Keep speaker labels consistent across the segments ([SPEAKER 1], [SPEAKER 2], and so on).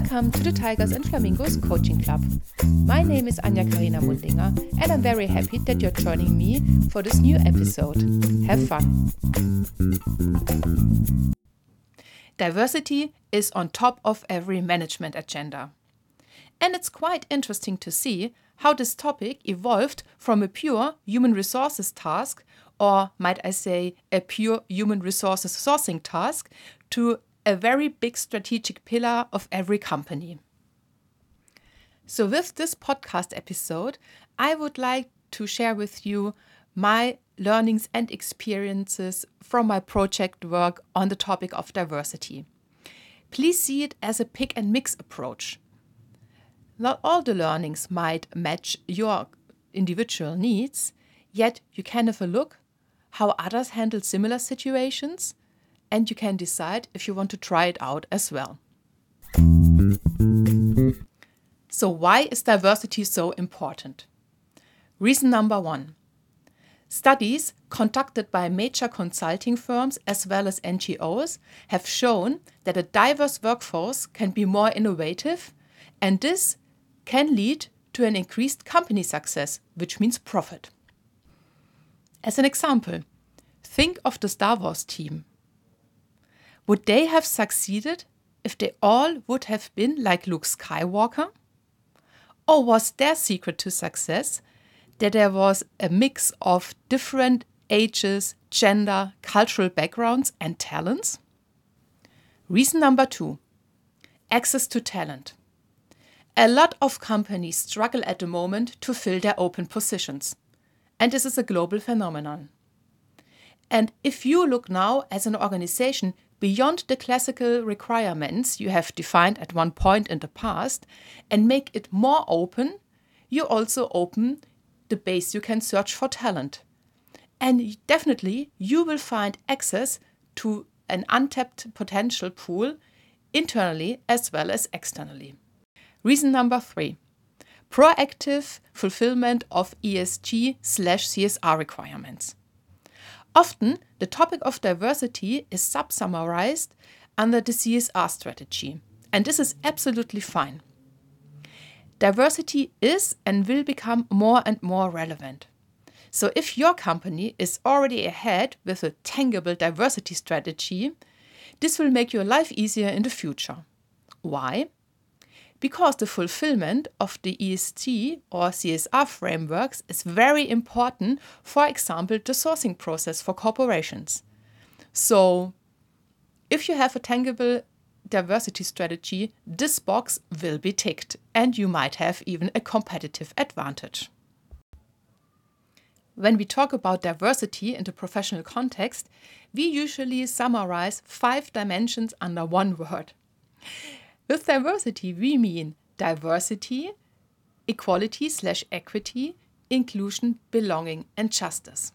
[SPEAKER 1] Welcome to the Tigers and Flamingos Coaching Club. My name is Anja Karina Mundinger, and I'm very happy that you're joining me for this new episode. Have fun! Diversity is on top of every management agenda. And it's quite interesting to see how this topic evolved from a pure human resources task, or might I say, a pure human resources sourcing task, to a very big strategic pillar of every company. So, with this podcast episode, I would like to share with you my learnings and experiences from my project work on the topic of diversity. Please see it as a pick and mix approach. Not all the learnings might match your individual needs, yet you can have a look how others handle similar situations and you can decide if you want to try it out as well. So, why is diversity so important? Reason number one Studies conducted by major consulting firms as well as NGOs have shown that a diverse workforce can be more innovative, and this can lead to an increased company success, which means profit. As an example, think of the Star Wars team. Would they have succeeded if they all would have been like Luke Skywalker? Or was their secret to success that there was a mix of different ages, gender, cultural backgrounds, and talents? Reason number two access to talent. A lot of companies struggle at the moment to fill their open positions, and this is a global phenomenon. And if you look now as an organization beyond the classical requirements you have defined at one point in the past and make it more open, you also open the base you can search for talent. And definitely you will find access to an untapped potential pool internally as well as externally. Reason number three proactive fulfillment of ESG slash CSR requirements. Often, the topic of diversity is sub-summarized under the CSR strategy, and this is absolutely fine. Diversity is and will become more and more relevant. So, if your company is already ahead with a tangible diversity strategy, this will make your life easier in the future. Why? Because the fulfillment of the ESG or CSR frameworks is very important, for example, the sourcing process for corporations. So, if you have a tangible diversity strategy, this box will be ticked, and you might have even a competitive advantage. When we talk about diversity in the professional context, we usually summarize five dimensions under one word. With diversity, we mean diversity, equality slash equity, inclusion, belonging, and justice.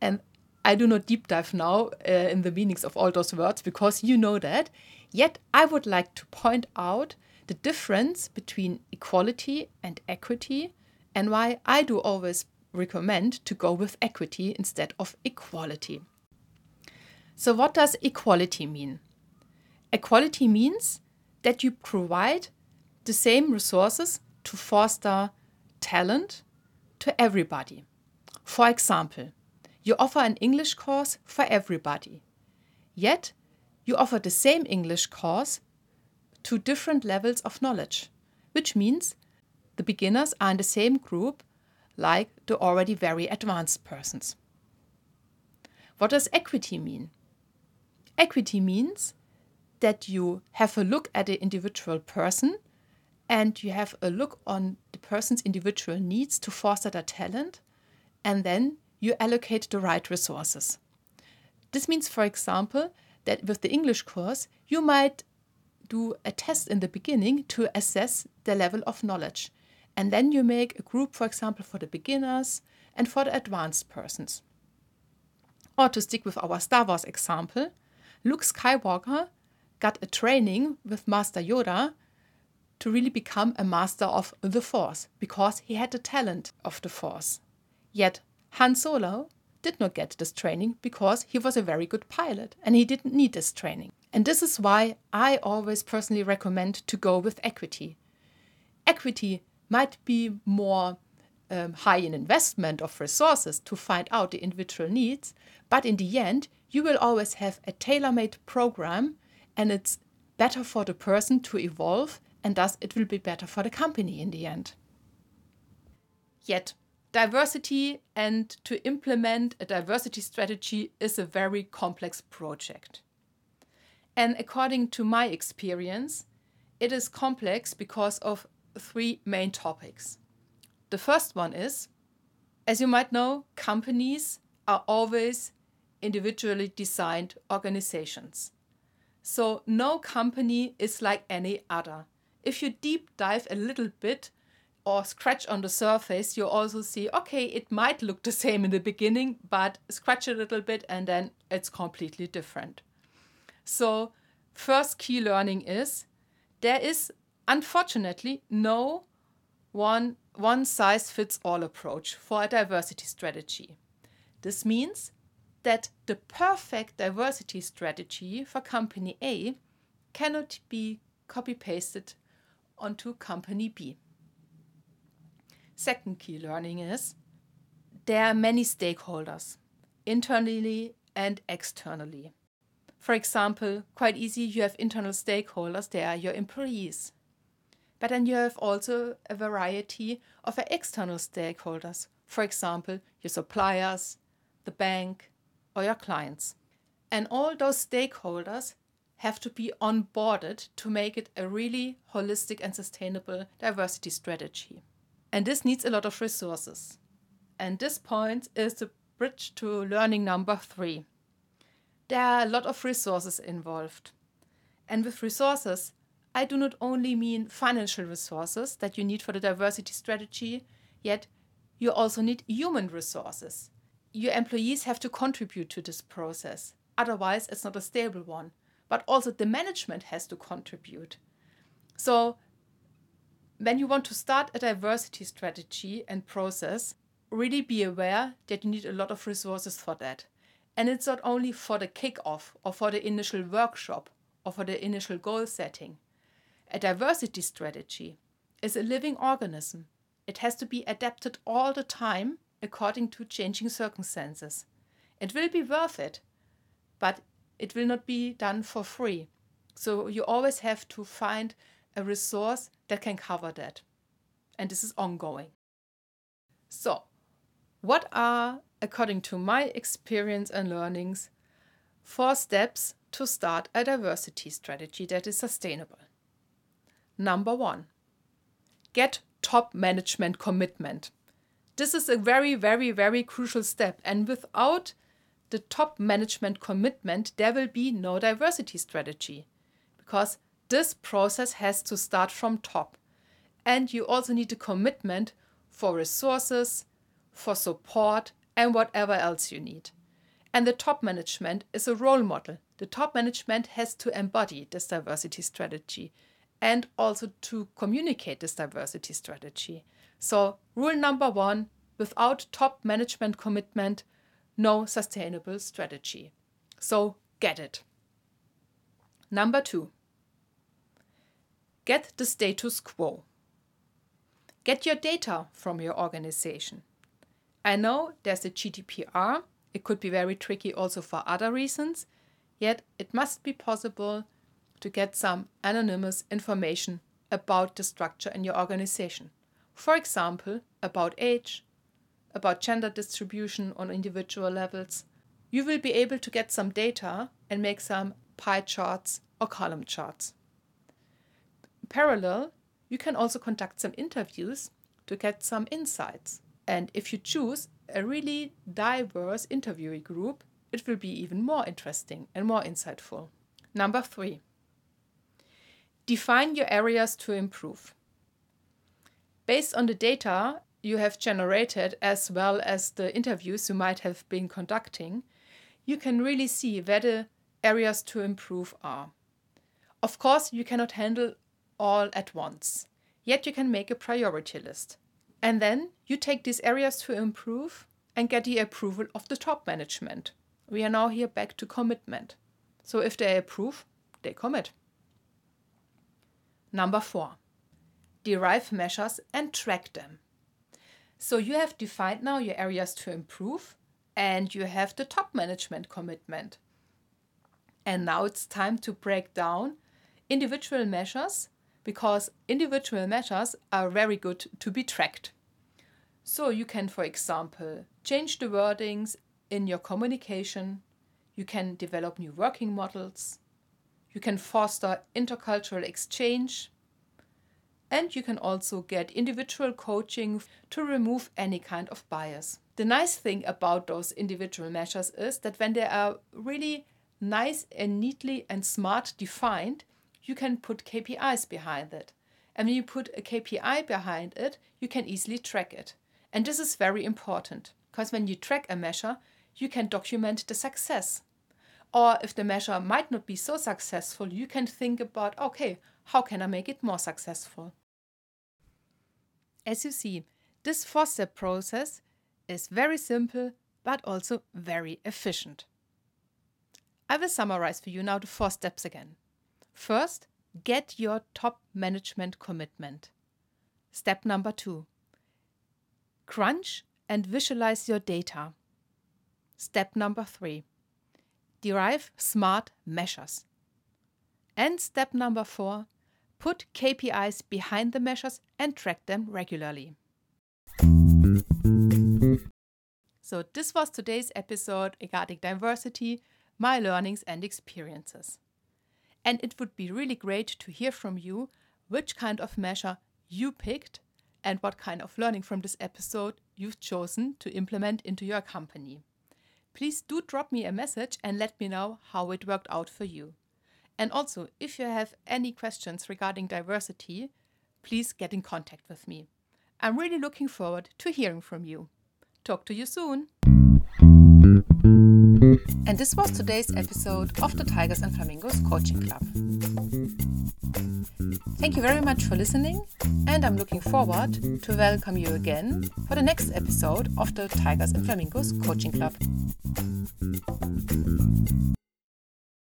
[SPEAKER 1] And I do not deep dive now uh, in the meanings of all those words because you know that. Yet I would like to point out the difference between equality and equity and why I do always recommend to go with equity instead of equality. So, what does equality mean? Equality means that you provide the same resources to foster talent to everybody. For example, you offer an English course for everybody, yet you offer the same English course to different levels of knowledge, which means the beginners are in the same group like the already very advanced persons. What does equity mean? Equity means that you have a look at the individual person and you have a look on the person's individual needs to foster their talent, and then you allocate the right resources. This means, for example, that with the English course, you might do a test in the beginning to assess the level of knowledge. And then you make a group, for example, for the beginners and for the advanced persons. Or to stick with our Star Wars example, Luke Skywalker got a training with Master Yoda to really become a master of the Force because he had the talent of the Force. Yet Han Solo did not get this training because he was a very good pilot and he didn't need this training. And this is why I always personally recommend to go with equity. Equity might be more um, high in investment of resources to find out the individual needs, but in the end, you will always have a tailor made program and it's better for the person to evolve and thus it will be better for the company in the end. Yet, diversity and to implement a diversity strategy is a very complex project. And according to my experience, it is complex because of three main topics. The first one is, as you might know, companies are always individually designed organizations. So no company is like any other. If you deep dive a little bit or scratch on the surface, you also see, okay, it might look the same in the beginning, but scratch a little bit and then it's completely different. So first key learning is there is unfortunately no one one size fits all approach for a diversity strategy. This means that the perfect diversity strategy for company A cannot be copy pasted onto company B. Second key learning is there are many stakeholders, internally and externally. For example, quite easy, you have internal stakeholders, they are your employees. But then you have also a variety of external stakeholders, for example, your suppliers, the bank, or your clients. And all those stakeholders have to be onboarded to make it a really holistic and sustainable diversity strategy. And this needs a lot of resources. And this point is the bridge to learning number three. There are a lot of resources involved. And with resources, I do not only mean financial resources that you need for the diversity strategy, yet you also need human resources your employees have to contribute to this process. Otherwise, it's not a stable one. But also, the management has to contribute. So, when you want to start a diversity strategy and process, really be aware that you need a lot of resources for that. And it's not only for the kickoff or for the initial workshop or for the initial goal setting. A diversity strategy is a living organism. It has to be adapted all the time according to changing circumstances. It will be worth it, but it will not be done for free. So you always have to find a resource that can cover that. And this is ongoing. So, what are, according to my experience and learnings, four steps to start a diversity strategy that is sustainable? Number one, get top management commitment. This is a very, very, very crucial step. And without the top management commitment, there will be no diversity strategy because this process has to start from top. And you also need a commitment for resources, for support, and whatever else you need. And the top management is a role model. The top management has to embody this diversity strategy and also to communicate this diversity strategy. So, rule number one without top management commitment, no sustainable strategy. So, get it. Number two, get the status quo. Get your data from your organization. I know there's a GDPR, it could be very tricky also for other reasons, yet it must be possible to get some anonymous information about the structure in your organization. For example, about age, about gender distribution on individual levels, you will be able to get some data and make some pie charts or column charts. Parallel, you can also conduct some interviews to get some insights. And if you choose a really diverse interviewee group, it will be even more interesting and more insightful. Number three, define your areas to improve. Based on the data you have generated, as well as the interviews you might have been conducting, you can really see where the areas to improve are. Of course, you cannot handle all at once, yet you can make a priority list. And then you take these areas to improve and get the approval of the top management. We are now here back to commitment. So if they approve, they commit. Number four, derive measures and track them. So you have defined now your areas to improve and you have the top management commitment. And now it's time to break down individual measures because individual measures are very good to be tracked. So you can, for example, change the wordings in your communication, you can develop new working models, you can foster intercultural exchange, and you can also get individual coaching to remove any kind of bias. The nice thing about those individual measures is that when they are really nice and neatly and smart defined, you can put KPIs behind it. And when you put a KPI behind it, you can easily track it. And this is very important because when you track a measure, you can document the success. Or if the measure might not be so successful, you can think about okay, how can I make it more successful? As you see, this four step process is very simple but also very efficient. I will summarize for you now the four steps again. First, get your top management commitment. Step number two, crunch and visualize your data. Step number three, derive smart measures. And step number four, put KPIs behind the measures and track them regularly. So, this was today's episode regarding diversity my learnings and experiences. And it would be really great to hear from you which kind of measure you picked and what kind of learning from this episode you've chosen to implement into your company. Please do drop me a message and let me know how it worked out for you. And also, if you have any questions regarding diversity, please get in contact with me. I'm really looking forward to hearing from you. Talk to you soon. And this was today's episode of the Tigers and Flamingos Coaching Club. Thank you very much for listening, and I'm looking forward to welcome you again for the next episode of the Tigers and Flamingos Coaching Club.